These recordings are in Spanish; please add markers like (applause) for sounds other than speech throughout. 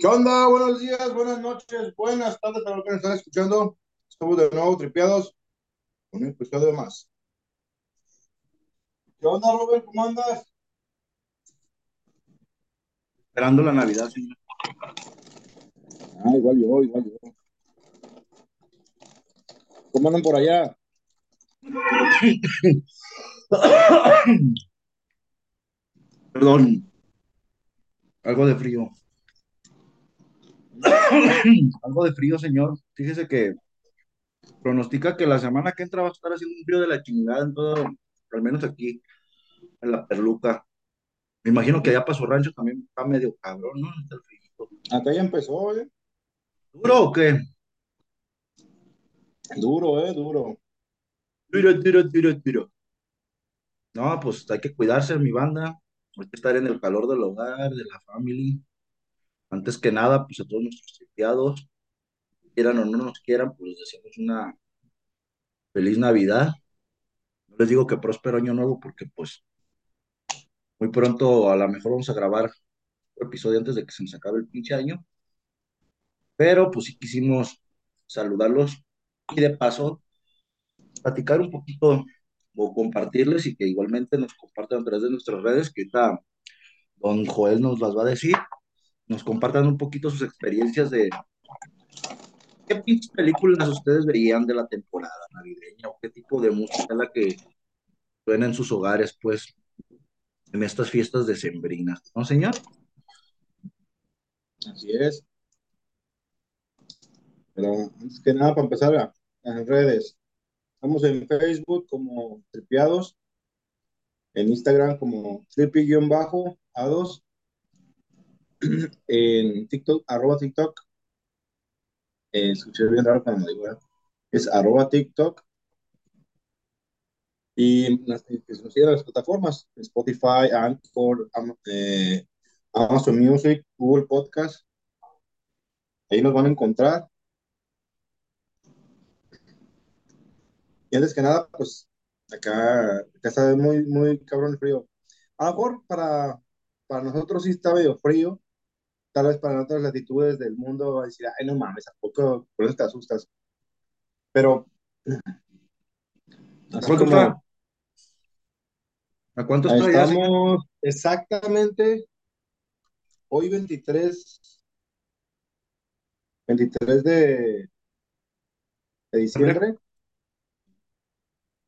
¿Qué onda? Buenos días, buenas noches, buenas tardes a los que nos están escuchando. Estamos de nuevo tripeados con un episodio más. ¿Qué onda, Robert? ¿Cómo andas? Esperando la Navidad, señor. Ah, igual yo, igual yo. ¿Cómo andan por allá? (coughs) Perdón. Algo de frío. (coughs) Algo de frío, señor. Fíjese que pronostica que la semana que entra va a estar haciendo un frío de la chingada en todo, al menos aquí, en la perluca. Me imagino que allá para su rancho también está medio cabrón, ¿no? El frío. Acá ya empezó, ¿eh? ¿Duro o qué? Duro, ¿eh? Duro. Duro, duro, duro, duro. No, pues hay que cuidarse, mi banda. Hay que estar en el calor del hogar, de la familia. Antes que nada, pues a todos nuestros tripeados, quieran o no nos quieran, pues les deseamos una feliz Navidad. No les digo que próspero año nuevo porque pues muy pronto a lo mejor vamos a grabar un episodio antes de que se nos acabe el pinche año. Pero pues sí quisimos saludarlos y de paso platicar un poquito o compartirles y que igualmente nos compartan a través de nuestras redes, que ahorita don Joel nos las va a decir, nos compartan un poquito sus experiencias de qué películas ustedes veían de la temporada navideña o qué tipo de música la que suena en sus hogares, pues, en estas fiestas decembrinas, ¿no, señor? Así es. Pero antes que nada, para empezar, en redes. Estamos en Facebook como Tripiados, en Instagram como tripi-a2, (clears throat) en TikTok, arroba TikTok, eh, escuché bien raro cuando digo, es arroba TikTok, y las- nos sigan las plataformas, Spotify, Anchor, eh, Amazon Music, Google Podcast, ahí nos van a encontrar. Y antes que nada, pues acá, acá está muy, muy cabrón el frío. A lo mejor para, para nosotros sí está medio frío, tal vez para otras latitudes del mundo va a decir, ay, no mames, ¿a poco por eso te asustas? Pero ¿A cuánto como está? ¿A cuánto está ya, estamos exactamente hoy 23, 23 de, de diciembre,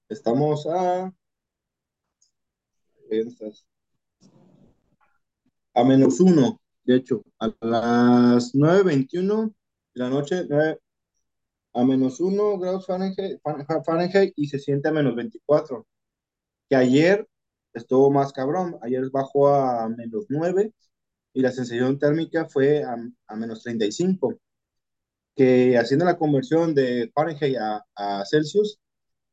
estamos a. A menos uno, de hecho, a las 9.21 de la noche, nueve- a menos uno grados Fahrenheit, Fa- Fahrenheit y se siente a menos 24. Que ayer estuvo más cabrón, ayer bajó a menos 9 y la sensación térmica fue a, a menos 35. Que haciendo la conversión de Fahrenheit a, a Celsius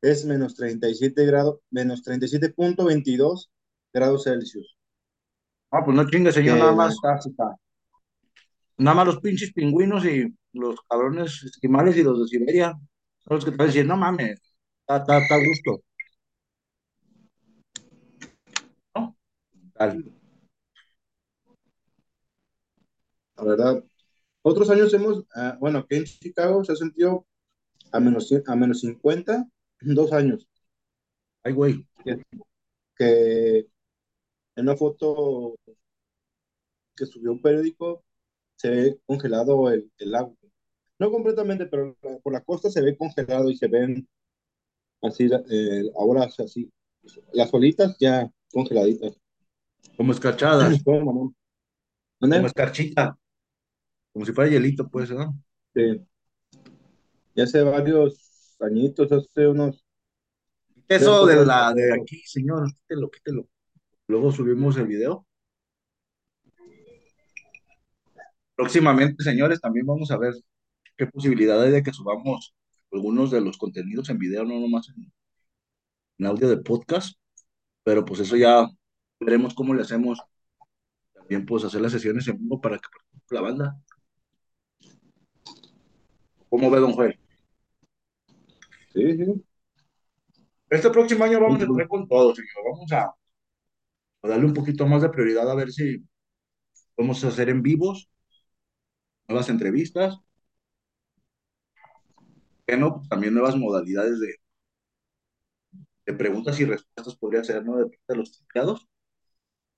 es menos 37 grados, menos 37.22 grados Celsius. Ah, pues no chingue, señor, Que nada más, nada más los pinches pingüinos y los cabrones esquimales y los de Siberia son los que te van a decir, no mames, está, está, está a gusto, ¿no? Tal. la verdad. Otros años hemos, ah, bueno, aquí en Chicago se ha sentido a menos, a menos 50, dos años, Ay, güey. que, que en una foto que subió un periódico se ve congelado el, el agua. No completamente, pero por la costa se ve congelado y se ven así, eh, ahora así, las olitas ya congeladitas. Como escarchadas, (clears throat) como escarchita, como si fuera hielito, pues, ¿no? Sí, ya hace varios añitos, hace unos Eso de la de aquí, señor, quítelo, quítelo. Luego subimos el video. Próximamente, señores, también vamos a ver qué posibilidad hay de que subamos algunos de los contenidos en video, no nomás en, en audio de podcast, pero pues eso ya veremos cómo le hacemos. También pues hacer las sesiones en vivo para que la banda. ¿Cómo ve, don Joel? Sí, sí. Este próximo año vamos a estar con todo, señor. Vamos a, a darle un poquito más de prioridad a ver si podemos hacer en vivos nuevas entrevistas, que no, Pues también nuevas modalidades de, de preguntas y respuestas podría ser, ¿no? De, de los empleados.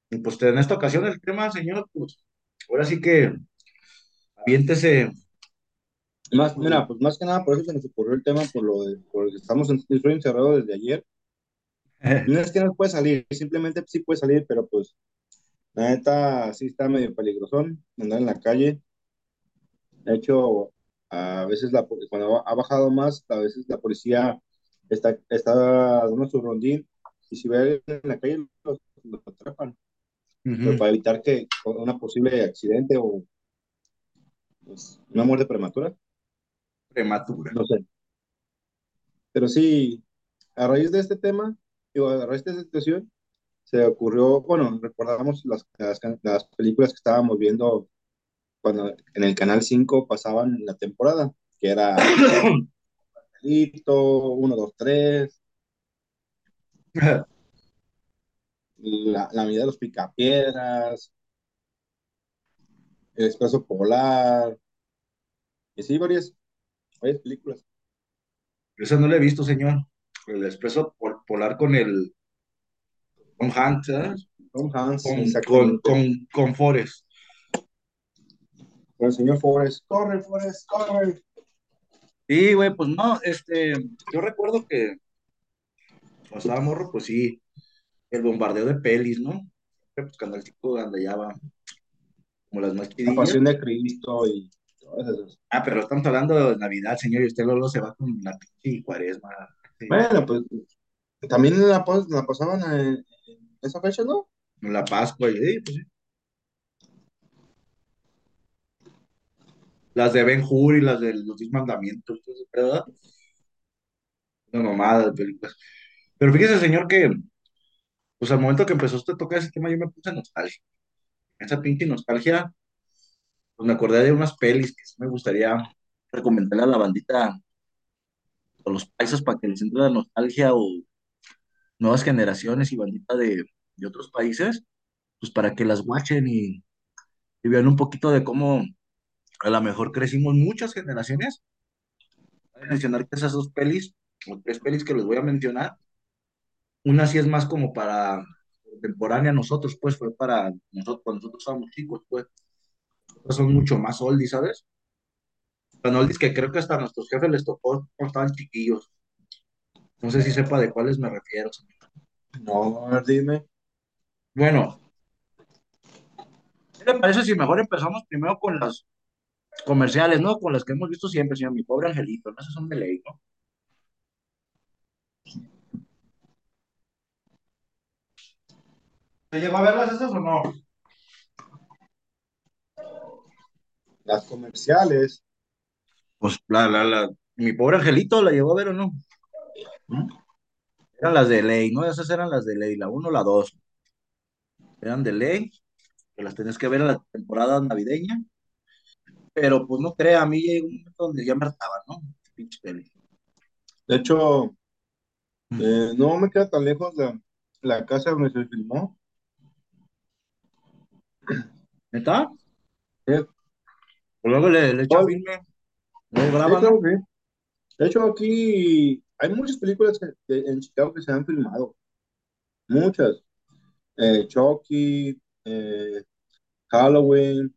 Y pues en esta ocasión el tema, señor, pues ahora sí que aviéntese. Más, mira, pues más que nada por eso se nos ocurrió el tema, por lo de, porque estamos en, estoy encerrado desde ayer. (laughs) No es que no puede salir, simplemente sí puede salir, pero pues la neta sí está medio peligrosón andar en la calle. De hecho, a veces la, cuando ha bajado más, a veces la policía está, está dando su rondín y si ve en la calle los, los atrapan, pero Ujú, para evitar que una posible accidente o pues, una muerte prematura, Prematura. no sé. Pero sí, a raíz de este tema, digo, a raíz de esta situación, se ocurrió, bueno, recordamos las, las, las películas que estábamos viendo cuando en el Canal 5 pasaban la temporada, que era Lito, 1, 2, 3, la, la medida de los picapiedras, el Expreso Polar, y sí, varias, varias películas. Esa no la he visto, señor. El expreso pol- polar con el con Hanks, ¿sabes? Tom Hanks, Con, con, con, con Forrest. Con el señor Forrest, corre, Forrest, corre. Sí, güey, pues no, este, yo recuerdo que cuando estaba morro, pues sí, el bombardeo de pelis, ¿no? Pues Canal 5 andallaba como las más La. Pasión de Cristo y todas esas. Ah, pero estamos hablando de Navidad, señor, y usted luego se va con la pinche cuaresma. Sí, Bueno, pues también la, pas- la pasaban en, en esa fecha, ¿no? con la Pascua, sí, pues sí. Las de Ben Hur y las de los Diez Mandamientos, entonces, ¿verdad? Una mamada de películas. Pero fíjese, señor, que pues al momento que empezó usted a tocar ese tema, yo me puse nostálgico. Esa pinche nostalgia, pues me acordé de unas pelis que sí me gustaría recomendarle a la bandita o los paisas para que les entre la nostalgia o nuevas generaciones y bandita de, de otros países, pues para que las watchen y, y vean un poquito de cómo a lo mejor crecimos muchas generaciones. Voy a mencionar que esas dos pelis, o tres pelis que les voy a mencionar, una sí es más como para contemporánea nosotros, pues fue para nosotros, cuando nosotros estábamos chicos, pues son mucho más oldies, ¿sabes? Tan oldies que creo que hasta nuestros jefes les tocó cuando estaban chiquillos. No sé si sepa de cuáles me refiero. señor. No, a ver, dime. Bueno, ¿qué le parece si mejor empezamos primero con las comerciales, ¿no? Con las que hemos visto siempre, señor, mi pobre angelito, ¿no? Esas son de ley, ¿no? ¿Se llegó a verlas esas o no? Las comerciales. Pues la, la, la, mi pobre angelito la llegó a ver o no. Eran las de ley, ¿no? Esas eran las de ley, la uno, la dos. Eran de ley, que las tenías que ver en la temporada navideña. Pero pues no crea, a mí llegó un momento donde ya me hartaba, ¿no? Pinche. De hecho, Mm. eh, no me queda tan lejos la, la casa donde se filmó. ¿Neta? Eh, Pues luego le, le echa oh, filme, luego de graba, hecho, ¿no? sí. De hecho, aquí hay muchas películas que- en Chicago que se han filmado. Muchas. Eh, Chucky, eh, Halloween,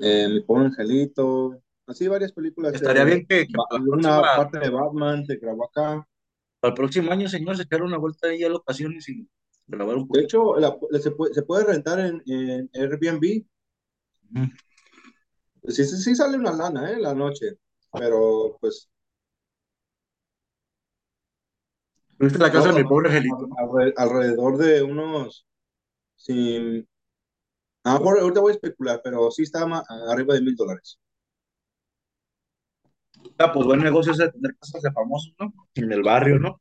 eh, Mi pobre angelito. Así varias películas. Estaría bien que, que para próxima, una parte de Batman se grabó acá. para el próximo año, señor, se echara una vuelta ahí a locaciones y grabar un De poquito. hecho, la- se puede, se puede rentar en, en Airbnb. Mm. Sí, sí, sí sale una lana, ¿eh? La noche. Pero, pues, Viste la casa no, de mi pobre angelito, alrededor de unos, a lo mejor ahorita voy a especular, pero sí está ma- arriba de mil dólares. Ah, pues buen negocio es de tener casas de famosos, ¿no? En el barrio, ¿no?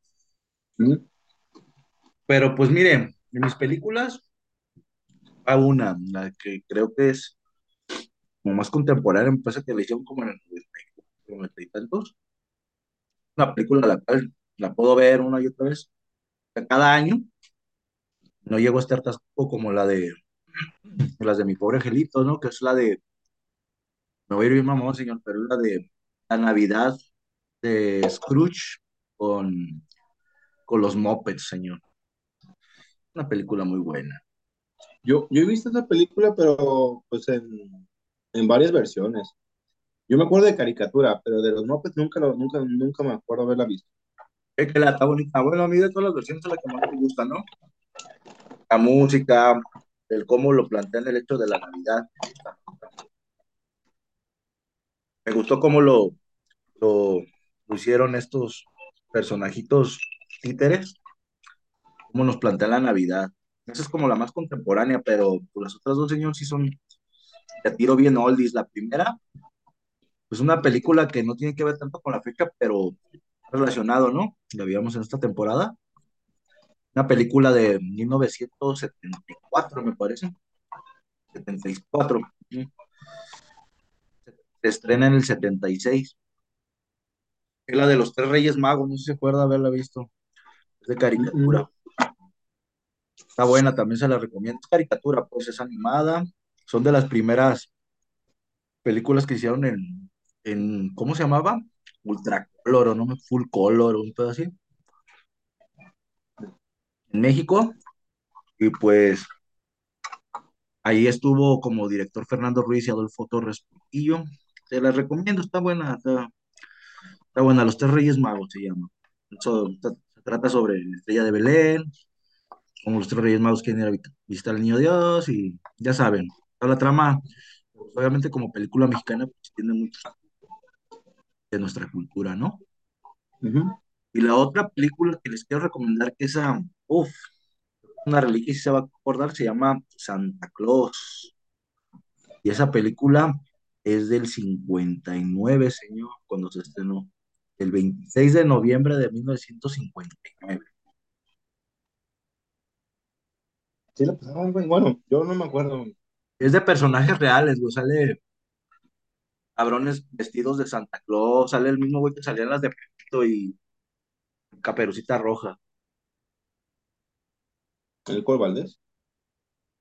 ¿Mm? Pero pues mire, de mis películas, a una, la que creo que es como más contemporánea, me parece que la hicieron como en el 94, 90 y tantos. Una película la cual la puedo ver una y otra vez cada año. No llego a estar tan como la de. las de mi pobre angelito, ¿no? Que es la de, me voy a ir bien mamón, señor, pero es la de la Navidad de Scrooge con, con los Muppets, señor. Una película muy buena. Yo, yo he visto esa película, pero pues en, en varias versiones. Yo me acuerdo de caricatura, pero de los Muppets nunca, nunca, nunca me acuerdo haberla visto. Es que la está bonita. Bueno, a mí de todas las versiones es la que más me gusta, ¿no? La música, el cómo lo plantean el hecho de la Navidad. Me gustó cómo lo, lo, hicieron estos personajitos títeres, cómo nos plantean la Navidad. Esa es como la más contemporánea, pero pues, las otras dos, señor, sí son de tiro bien oldies. La primera, pues una película que no tiene que ver tanto con la fecha, pero relacionado, ¿no? La vimos en esta temporada. Una película de 1974, me parece. 74. Se estrena en el 76. Es la de los tres Reyes Magos, no sé si se acuerda haberla visto. Es de caricatura. Está buena, también se la recomiendo. Es caricatura, pues es animada. Son de las primeras películas que hicieron en, en ¿cómo se llamaba? Ultra color, o no, full color, o un pedo así. En México. Y pues ahí estuvo como director Fernando Ruiz y Adolfo Torres Portillo. Te la recomiendo, está buena, está, está buena. Los Tres Reyes Magos se llama. Eso, se trata sobre la estrella de Belén, como los Tres Reyes Magos quieren ir a visitar al Niño Dios y ya saben, toda la trama, pues, obviamente como película mexicana, pues tiene mucho de nuestra cultura, ¿no? Y la otra película que les quiero recomendar, que esa, uff, una reliquia si se va a acordar, se llama Santa Claus. Y esa película es del 59, señor, cuando se estrenó, el 26 de noviembre de 1959. Sí, la güey. Bueno, yo no me acuerdo. Es de personajes reales, güey, sale cabrones vestidos de Santa Claus, sale el mismo güey que salía en las de Pepito y Caperucita Roja. ¿El cual Valdés?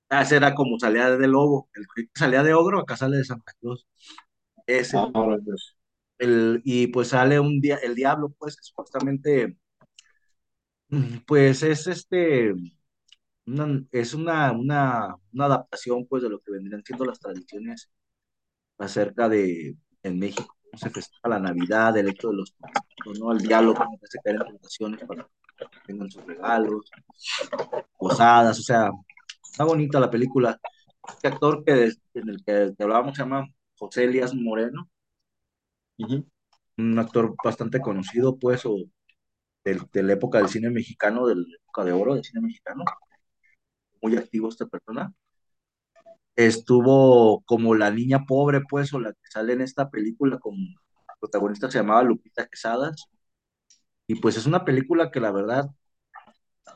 Ah, ese era como salía de lobo, el que salía de ogro, acá sale de Santa Claus. Ese. Ah. El, y pues sale un día, el diablo, pues, que supuestamente, pues es este, una- es una, una, una adaptación, pues, de lo que vendrían siendo las tradiciones acerca de, en México, cómo se festeja la Navidad, el hecho de los, ¿no? El diablo, cómo te hace caer en tentaciones para que tengan sus regalos, posadas, o sea, está bonita la película. Este actor que, en el que te hablábamos se llama José Elías Moreno, Ujú. un actor bastante conocido, pues, o del- de la época del cine mexicano, de la época de oro del cine mexicano, muy activo esta persona. Estuvo como la niña pobre, pues, o la que sale en esta película como protagonista se llamaba Lupita Quesadas. Y pues es una película que la verdad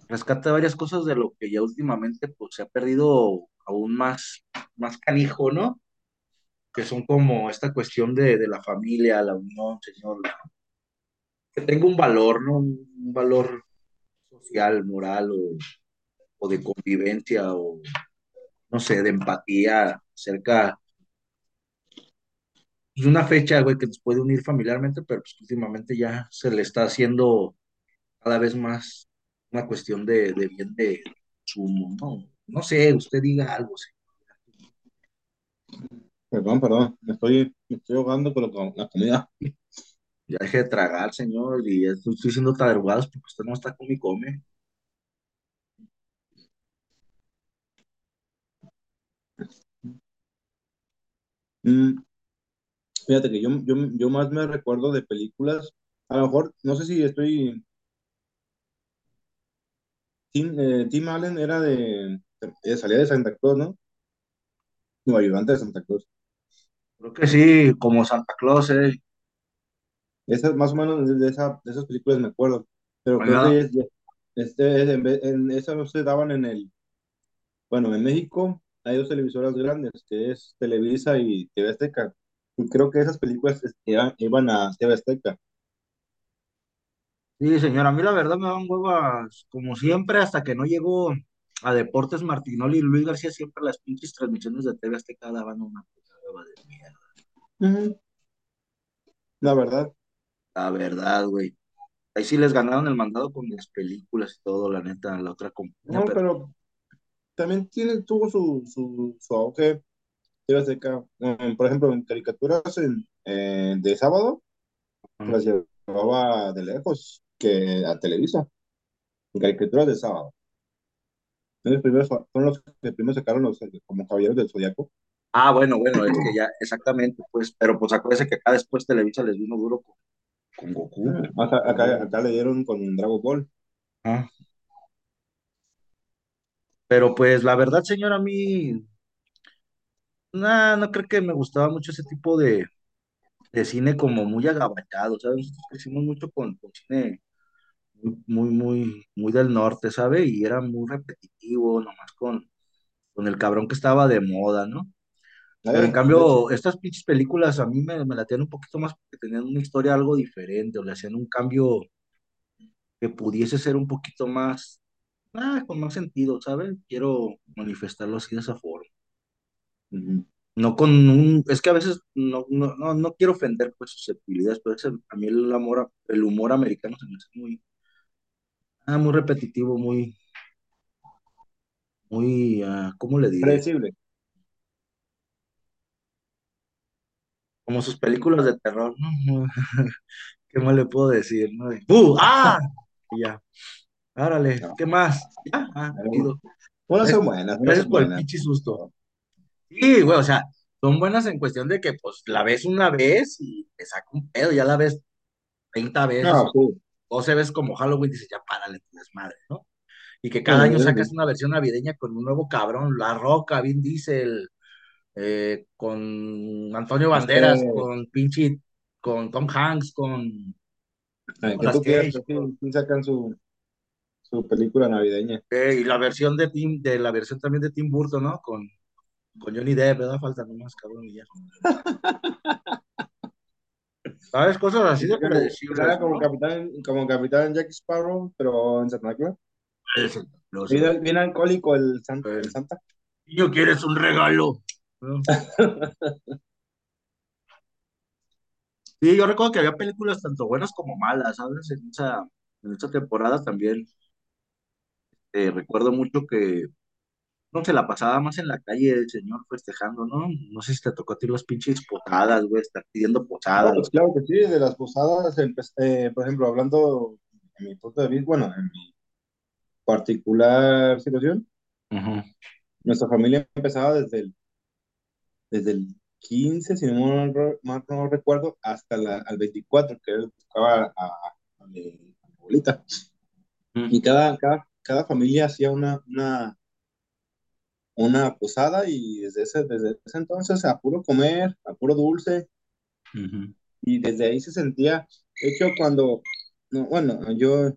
rescata varias cosas de lo que ya últimamente pues se ha perdido aún más, más canijo, ¿no? Que son como esta cuestión de, de la familia, la unión, señor, que tenga un valor, ¿no? Un valor social, moral o, o de convivencia o no sé, de empatía acerca de una fecha, güey, que nos puede unir familiarmente, pero pues últimamente ya se le está haciendo cada vez más una cuestión de, de bien de consumo, ¿no? No sé, usted diga algo, sí. Perdón, perdón. Me estoy, me estoy ahogando con la comida. Ya deje de tragar, señor, y estoy, siendo tarugados porque usted no está con mi come. Mm, fíjate que yo, yo, yo más me recuerdo de películas. A lo mejor, no sé si estoy. Tim, eh, Tim Allen era de. eh, salía de Santa Claus, ¿no? Como ayudante de Santa Claus. Creo que sí, como Santa Claus, eh. Esas, más o menos de, de esa, de esas películas me acuerdo. Pero creo que es, este, es en, vez- en esas no se daban en el. Bueno, en México hay dos televisoras grandes, que es Televisa y TV Azteca. Y creo que esas películas iban, iban a TV Azteca. Sí, señor, a mí la verdad me dan huevas como siempre hasta que no llegó. a Deportes Martinoli y Luis García siempre las pinches transmisiones de TV Azteca daban una puta de mierda. La verdad. La verdad, güey. Ahí sí les ganaron el mandado con las películas y todo, la neta, la otra compañía, No, pero pero también tiene, tuvo su, su, su auge. Um, por ejemplo, en caricaturas en, eh, de sábado, las llevaba de lejos que a Televisa. En caricaturas de sábado. Los primeros fueron los que primero sacaron los como Caballeros del Zodiaco. Ah, bueno, bueno, es que ya, exactamente, pues, pero pues acuérdense que acá después Televisa les vino duro con, con Goku. Acá, acá, acá le dieron con Dragon Ball. Ah, pero pues la verdad, señor, a mí, nah, no creo que me gustaba mucho ese tipo de, de cine como muy agabachado, ¿sabes? Nosotros crecimos mucho con, con cine muy, muy, muy, del norte, ¿sabe? Y era muy repetitivo, nomás con, con el cabrón que estaba de moda, ¿no? Pero en Eh, cambio, estas pinches películas a mí me, me latían un poquito más porque tenían una historia algo diferente, o le hacían un cambio que pudiese ser un poquito más, ah, con más sentido, ¿sabes? Quiero manifestarlo así de esa forma. No con un, es que a veces no, no, no, no quiero ofender pues susceptibilidades, pero a mí el amor, el humor americano se me hace muy, ah, muy repetitivo, muy, muy, ah, ¿cómo le diré? predecible. Como sus películas de terror, ¿no? (laughs) ¿Qué más le puedo decir, no? De, ¡Uh! ¡Ah! (laughs) Y ya, árale, No, ¿qué más? Ya, ah, unas son buenas, gracias por el buenas. pinche susto. Sí, güey, o sea, son buenas en cuestión de que, pues, la ves una vez y te saca un pedo, ya la ves 30 veces, No, sí. 12 veces como Halloween, dices, ya párale tu desmadre, ¿no? Y que Sí, cada año sacas sí. una versión navideña con un nuevo cabrón, La Roca, Vin Diesel, eh, con Antonio Este, Banderas, con pinche, con Tom Hanks, con que Nicolas tú quieras, sí sacan su, su película navideña. eh, y la versión de Tim, de la versión también de Tim Burton, ¿no? Con, con Johnny Depp, ¿verdad? Falta nomás, cabrón, y ya. (laughs) ¿Sabes? Cosas así de predecibles, como ¿no? capitán, como capitán Jack Sparrow, pero en Santa sé. Bien, bien alcohólico el, San- Eh, el Santa. Niño, ¿quieres un regalo? (laughs) Sí, yo recuerdo que había películas tanto buenas como malas, ¿sabes? En esa, en esa temporada también eh, recuerdo mucho que no se la pasaba más en la calle el señor festejando, ¿no? No sé si te tocó a ti las pinches posadas, güey, estar pidiendo No, posadas. pues claro que sí, de las posadas, eh, por ejemplo, hablando en mi punto de vista, bueno, en mi particular situación, nuestra familia empezaba desde el, desde el 15, si no mal no recuerdo, hasta la, al 24, que buscaba a, a mi abuelita. Y cada, cada, cada familia hacía una, una, una posada y desde ese, desde ese entonces a puro comer, a puro dulce, ujú. y desde ahí se sentía, de hecho, cuando, no, bueno, yo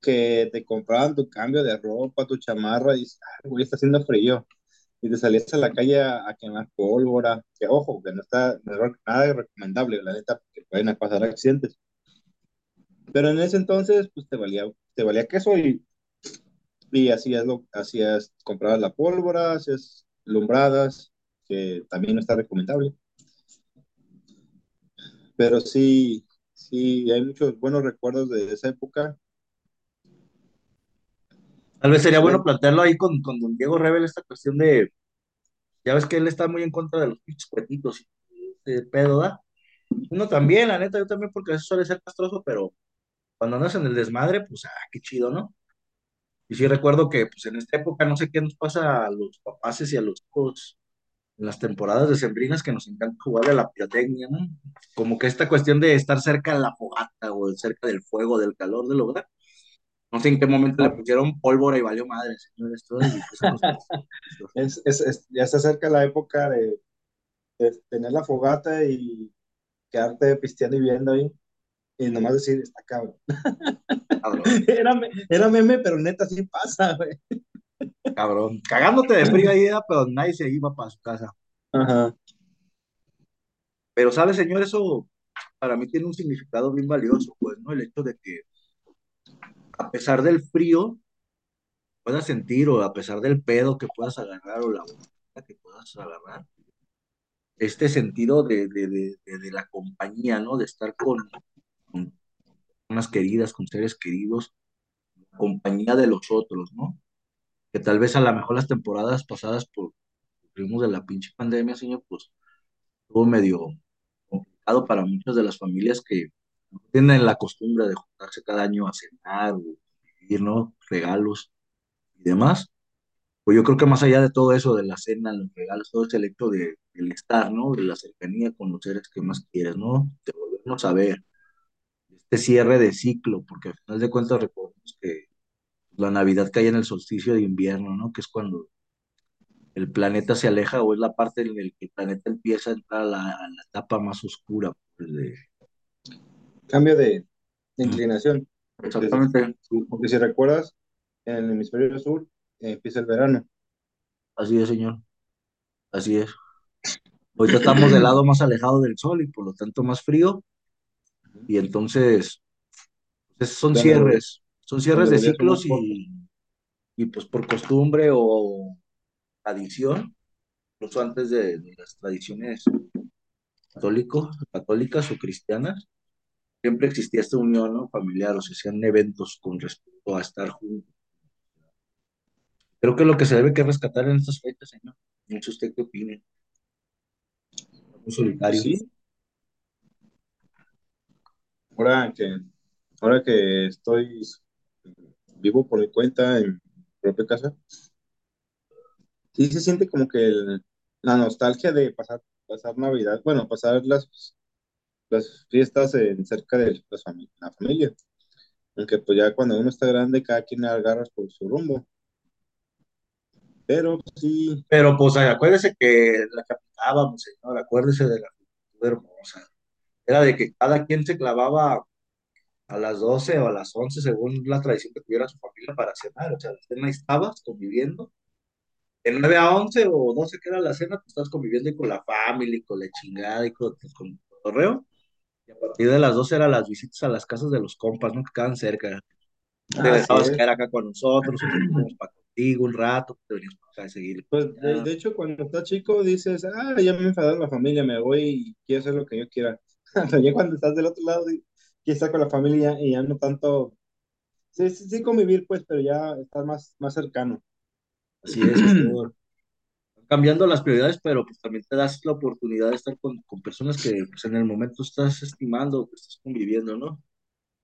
que te compraban tu cambio de ropa, tu chamarra, y dices, "Ay, güey, está haciendo frío. Y te salías a la calle a, a quemar pólvora, que ojo, que no está nada recomendable, la neta, porque pueden pasar accidentes. Pero en ese entonces, pues te valía, te valía queso y, y hacías, lo, hacías, comprabas la pólvora, hacías lumbradas, que también no está recomendable. Pero sí, sí, hay muchos buenos recuerdos de esa época. Tal vez sería bueno plantearlo ahí con, con don Diego Rebel esta cuestión de, ya ves que él está muy en contra de los pinches cuetitos y de pedo, ¿da? Uno también, la neta, yo también, porque eso suele ser castroso, pero cuando andas en el desmadre, pues, ah, qué chido, ¿no? Y sí recuerdo que, pues, en esta época, no sé qué nos pasa a los papaces y a los hijos en las temporadas decembrinas que nos encanta jugar a la pirotecnia, ¿no? Como que esta cuestión de estar cerca de la fogata o cerca del fuego, del calor del hogar. No sé en qué momento le pusieron pólvora y valió madre, señores. Es, es, es- ya se acerca la época de, de tener la fogata y quedarte pisteando y viendo ahí. Y nomás decir, está cabrón. Cabrón, (laughs) Era, era meme, pero neta sí pasa, güey. cabrón. Cagándote de frío ahí, pero nadie se iba para su casa. Ajá. Pero, ¿sabe, señor? Eso para mí tiene un significado bien valioso, pues, ¿no? El hecho de que a pesar del frío, puedas sentir o a pesar del pedo que puedas agarrar o la que puedas agarrar, este sentido de, de, de, de- la compañía, ¿no? De estar con personas queridas, con seres queridos, compañía de los otros, ¿no? Que tal vez a lo mejor las temporadas pasadas por ritmos de la pinche pandemia, señor, pues estuvo medio complicado para muchas de las familias que tienen la costumbre de juntarse cada año a cenar o vivir, ¿no? Regalos y demás. Pues yo creo que más allá de todo eso, de la cena, los regalos, todo ese hecho de, del estar, ¿no? De la cercanía con los seres que más quieres, ¿no? De volvernos a ver, este cierre de ciclo, porque al final de cuentas recordemos que la Navidad cae en el solsticio de invierno, ¿no? Que es cuando el planeta se aleja o es la parte en la que el planeta empieza a entrar a la, a la etapa más oscura. pues, de- Cambio de, de inclinación. Desde- Exactamente, porque si recuerdas, en el hemisferio sur eh, empieza el verano. así es, señor, así es. Ahorita estamos del lado más alejado del sol y por lo tanto más frío, y entonces pues, son cierres, son cierres de ciclos y, y pues por costumbre o tradición, incluso antes de, de las tradiciones católico, católicas o cristianas, siempre existía esta unión, ¿no? familiar, o se hacían eventos con respecto a estar juntos. Creo que lo que se debe que rescatar en estas fechas, señor. No sé usted qué opine. Muy solitarios. sí, ahora que, ahora que estoy vivo por mi cuenta en mi propia casa, sí se siente como que la nostalgia de pasar, pasar Navidad, bueno, pasar las, las fiestas en, cerca de las fami- la familia. Aunque pues ya cuando uno está grande, cada quien agarra por su rumbo. Pero sí, Pero pues acuérdese que la que aplicábamos, señor, acuérdese de la. Era de que cada quien se clavaba a las 12 o a las 11 según la tradición que tuviera su familia para cenar. O sea, la cena estabas conviviendo. De 9 a 11 o 12 que era la cena, tú estás conviviendo y con la familia y con la chingada y con, pues, con el correo. Y a partir de las 12 eran las visitas a las casas de los compas, ¿no? Que quedaban cerca. Te así dejabas caer acá con nosotros, íbamos para contigo un rato, te venías para acá a seguir. Pues de, de hecho, cuando estás chico dices, ah, ya me enfadaron la familia, me voy y quiero hacer lo que yo quiera. Pero ya cuando estás del otro lado, quieres estar con la familia y ya no tanto, sí, sí, sí convivir, pues, pero ya estar más, más cercano. Así es. Cambiando las prioridades, pero pues también te das la oportunidad de estar con, con personas que pues, en el momento estás estimando, que estás conviviendo, ¿no?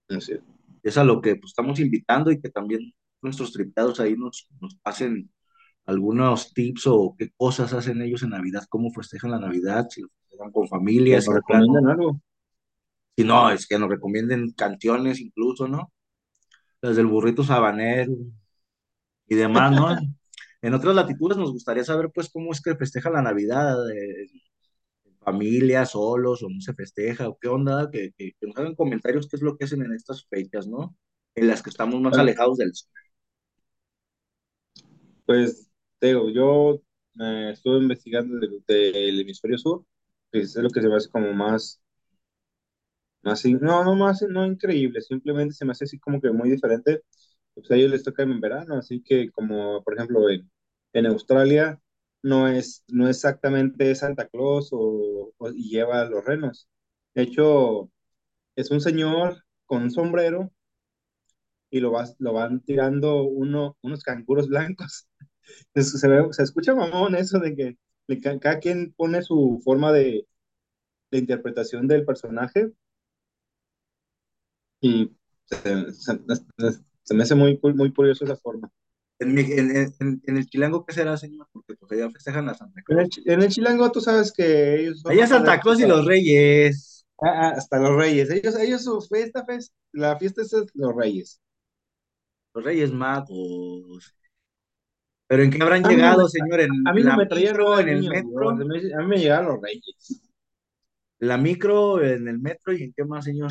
Así es. Es a lo que pues, estamos invitando y que también nuestros tripeados ahí nos, nos pasen algunos tips o qué cosas hacen ellos en Navidad, cómo festejan la Navidad, si con Que familia, nos recomiendan algo. si no, es que nos recomienden canciones incluso, ¿no? Las del burrito sabanero y demás, ¿no? (laughs) En otras latitudes nos gustaría saber, pues, cómo es que festejan la Navidad, eh, en familia, solos, o no se festeja, o qué onda, que, que, que nos hagan comentarios qué es lo que hacen en estas fechas, ¿no? En las que estamos más alejados del sol. pues, digo, yo eh, estuve investigando del, del hemisferio sur, es lo que se me hace como más, más, no, no más, no increíble, simplemente se me hace así como que muy diferente. Pues a ellos les toca en verano, así que como, por ejemplo, en, en Australia no es, no exactamente Santa Claus o, o- y lleva los renos. De hecho, es un señor con un sombrero y lo, vas, lo van tirando uno, unos canguros blancos. (laughs) Se, ve- se escucha mamón eso de que cada quien pone su forma de, de interpretación del personaje y se, se- se me hace muy, muy curioso esa forma. En, mi- en, en, en el Chilango, ¿qué será, señor? Porque pues allá festejan a Santa En el, Claus. en el Chilango tú sabes que ellos son Allá Santa Claus y los Reyes, a- a- hasta los reyes. Ellos, ellos su fiesta, la fiesta es los reyes. los Reyes Magos. Pero ¿en qué habrán A llegado, señor? ¿En, a mí no me traían en el metro? a mí, a mí me llegaban los reyes. ¿En la micro, en el metro y en qué más, señor?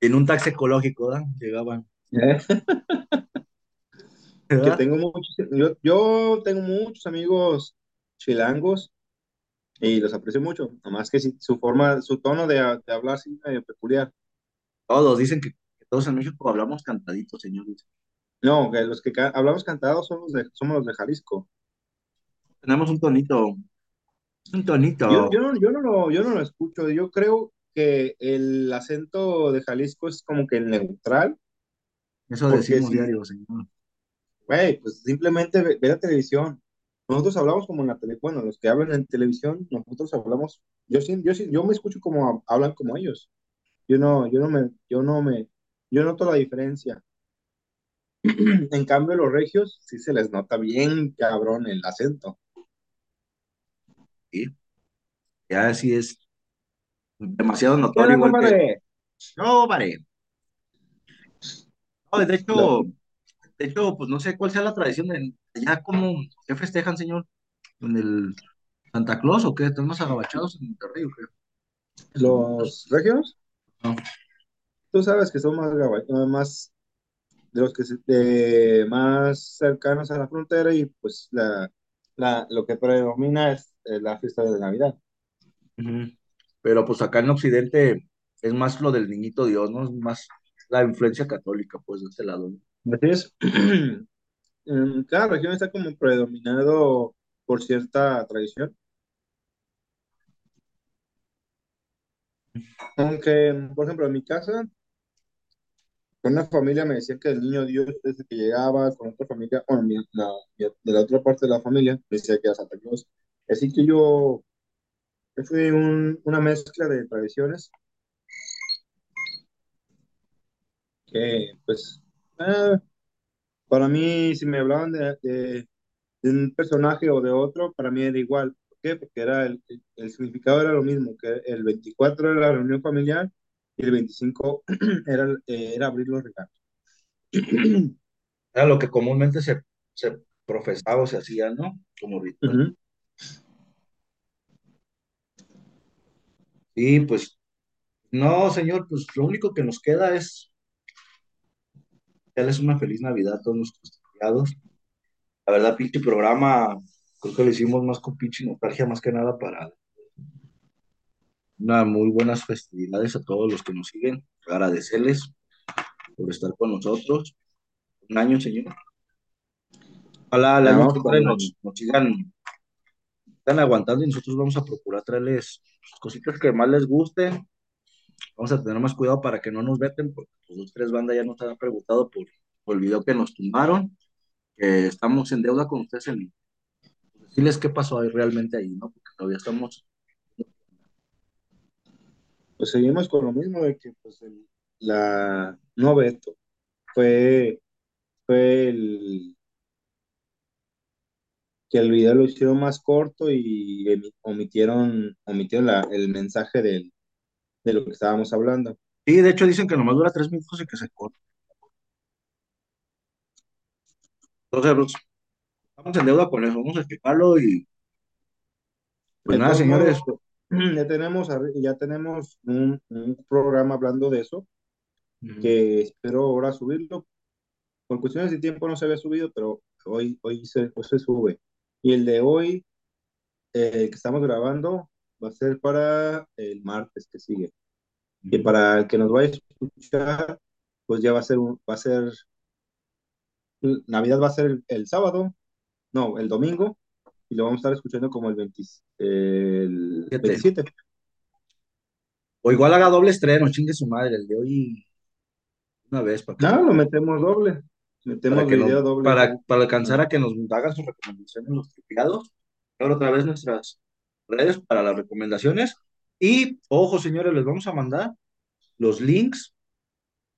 En un taxi ecológico, ¿verdad? Llegaban, (laughs) ¿verdad? tengo muchos, yo, yo tengo muchos amigos chilangos y los aprecio mucho, nomás que sí, su forma, su tono de, de hablar sí medio peculiar. Todos dicen que, que todos en México hablamos cantaditos, señores. No, que los que ca- hablamos cantados de, somos los de Jalisco. Tenemos un tonito, un Yo, tonito. yo, no, yo, no lo, yo no lo escucho. Yo creo que el acento de Jalisco es como que el neutral, Eso porque decimos si, diario, señor. güey, pues simplemente ve, ve la televisión. Nosotros hablamos como en la tele, bueno, los que hablan en televisión, nosotros hablamos, yo sí, yo sí, yo me escucho como hablan como ellos. Yo no, yo no me, yo no me, yo noto la diferencia. (clears throat) En cambio, los regios sí se les nota bien cabrón el acento. Sí, ya sí es demasiado ¿Qué notorio, que. compadre? No, vale. No, de hecho, de hecho, pues no sé cuál sea la tradición de allá como, ¿qué festejan, señor? ¿En el Santa Claus o qué? ¿Están más agabachados en Monterrey o qué? los regios, No. tú sabes que son más, más de los que se- de más cercanos a la frontera y pues la, la, lo que predomina es eh, la fiesta de Navidad. Pero pues acá en Occidente es más lo del niñito Dios, ¿no? Es más la influencia católica, pues, de este lado, ¿no? Así es, (clears throat) cada región está como predominado por cierta tradición. Aunque, por ejemplo, en mi casa, con una familia me decían que el niño Dios desde que llegaba, con otra familia, bueno, mi- la- mi- de la otra parte de la familia, decía que era Santa Claus. Así que yo fui un- una mezcla de tradiciones que, pues, ah, para mí, si me hablaban de, de- de un personaje o de otro, para mí era igual. ¿Por qué? Porque era el, el- el significado era lo mismo, que el 24 era la reunión familiar y el 25 (clears throat) era, eh, era abrir los regalos. (clears throat) Era lo que comúnmente se, se profesaba o se hacía, ¿no? Como ritual. Ujú. Y pues, no, señor, pues lo único que nos queda es darles una feliz Navidad a todos nuestros criados. La verdad, pinche programa, creo que lo hicimos más con pinche nostalgia, más que nada para unas muy buenas festividades a todos los que nos siguen. Agradecerles por estar con nosotros. Un año, señor. Ojalá el año que nos, nos sigan, están aguantando y nosotros vamos a procurar traerles cositas que más les gusten. Vamos a tener más cuidado para que no nos veten, porque pues, los tres bandas ya nos han preguntado por, por el video que nos tumbaron, que estamos en deuda con ustedes en decirles qué pasó ahí realmente ahí, ¿no? Porque todavía estamos Pues seguimos con lo mismo de que pues el, la no veto fue, fue el que el video lo hicieron más corto y omitieron, omitieron la- el mensaje del- de lo que estábamos hablando. Sí, de hecho dicen que nomás dura tres minutos y que se corta. Entonces, pues, estamos en deuda con eso, vamos a explicarlo y pues nada, señores. (clears throat) ya tenemos, ya tenemos un, un programa hablando de eso, Ujú. que espero ahora subirlo. Por cuestiones de tiempo no se había subido, pero hoy, hoy se, hoy se sube. Y el de hoy, eh, que estamos grabando, va a ser para el martes que sigue. Y para el que nos vaya a escuchar, pues ya va a ser, un- va a ser, Navidad va a ser el, el sábado, no, el domingo, y lo vamos a estar escuchando como el 20 el Siete. 27. O igual haga doble estreno, chingue su madre, el de hoy una vez para que No, nos, lo metemos doble. para Metemos que nos, video doble. para, para alcanzar a que nos hagan sus recomendaciones los tripiados. Ahora otra vez nuestras redes para las recomendaciones. Y ojo, señores, les vamos a mandar los links.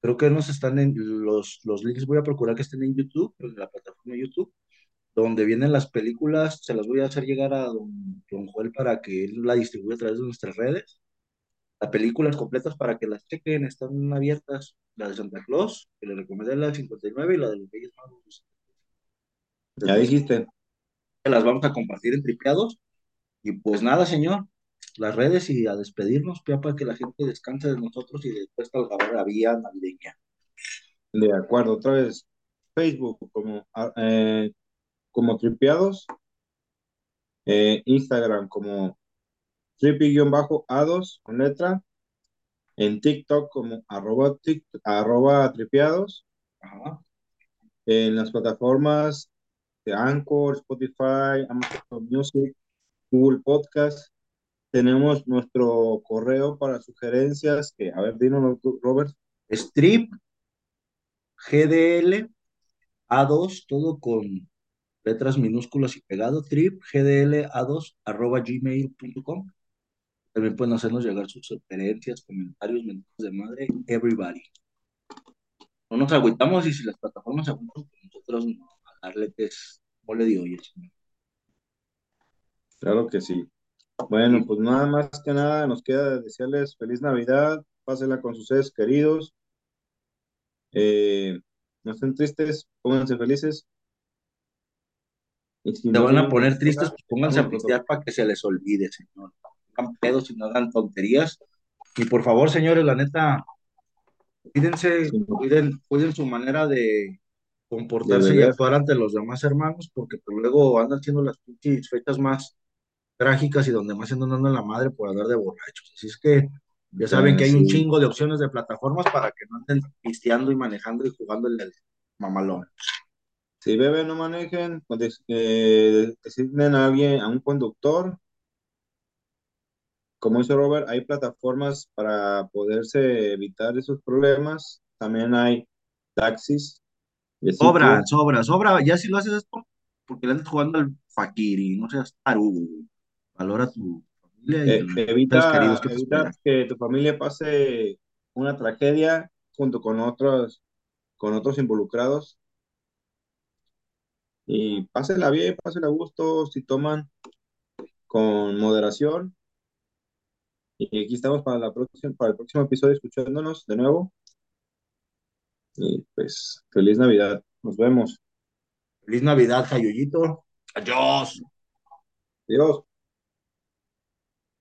Creo que nos están en los, los links, voy a procurar que estén en YouTube, en la plataforma de YouTube, donde vienen las películas, se las voy a hacer llegar a don, don Joel para que él la distribuya a través de nuestras redes. Las películas completas para que las chequen, están abiertas. La de Santa Claus, que le recomendé la del 59 y la de los Reyes Magos. Ya dijiste. Las vamos a compartir en tripeados. Y pues nada, señor, las redes y a despedirnos, ya para que la gente descanse de nosotros y después salga la vía navideña. De acuerdo. Otra vez, Facebook como, ah, eh, como Tripeados, eh, Instagram como tripi-a2 con letra, en TikTok como arroba, tic- arroba tripeados Ajá. en las plataformas de Anchor, Spotify, Amazon Music, Google Podcast. Tenemos nuestro correo para sugerencias, que, a ver, dinos, Robert. Strip, GDL, A2, todo con letras minúsculas y pegado, trip, GDL, A2, arroba gmail.com. También pueden hacernos llegar sus sugerencias, comentarios, mensajes de madre, everybody. No nos agüitamos y si las plataformas se agüitan, pues nosotros no, a darle que es mole de señor. Claro que sí. Bueno, pues nada más que nada nos queda desearles feliz Navidad, pásenla con sus seres queridos. Eh, no estén tristes, pónganse felices. Y si Te no van a poner tristes, pues pónganse a pistear para que se les olvide, señor. No hagan pedos y no hagan tonterías. Y por favor, señores, la neta, cuídense, cuiden, cuiden su manera de comportarse y actuar ante los demás hermanos, porque pues, luego andan siendo las pinches fechas más trágicas y donde más andan dando en la madre por andar de borrachos. Así es que ya saben que hay un chingo de opciones de plataformas para que no anden pisteando y manejando y jugando el mamalón. Si beben, no manejen, eh, designen a alguien, a un conductor. Como dice Robert, hay plataformas para poderse evitar esos problemas. También hay taxis. Sobra, sobra, sobra. Ya si lo haces esto, porque le andas jugando al fakir y no seas tarugo. Valora tu familia y eh, evita, que, evita que tu familia pase una tragedia junto con otros, con otros involucrados y pásenla bien, pásenla a gusto, si toman con moderación. Y aquí estamos para, la próxima, para el próximo episodio escuchándonos de nuevo. Y pues, feliz Navidad. Nos vemos. Feliz Navidad, Jayuyito. Adiós. Adiós.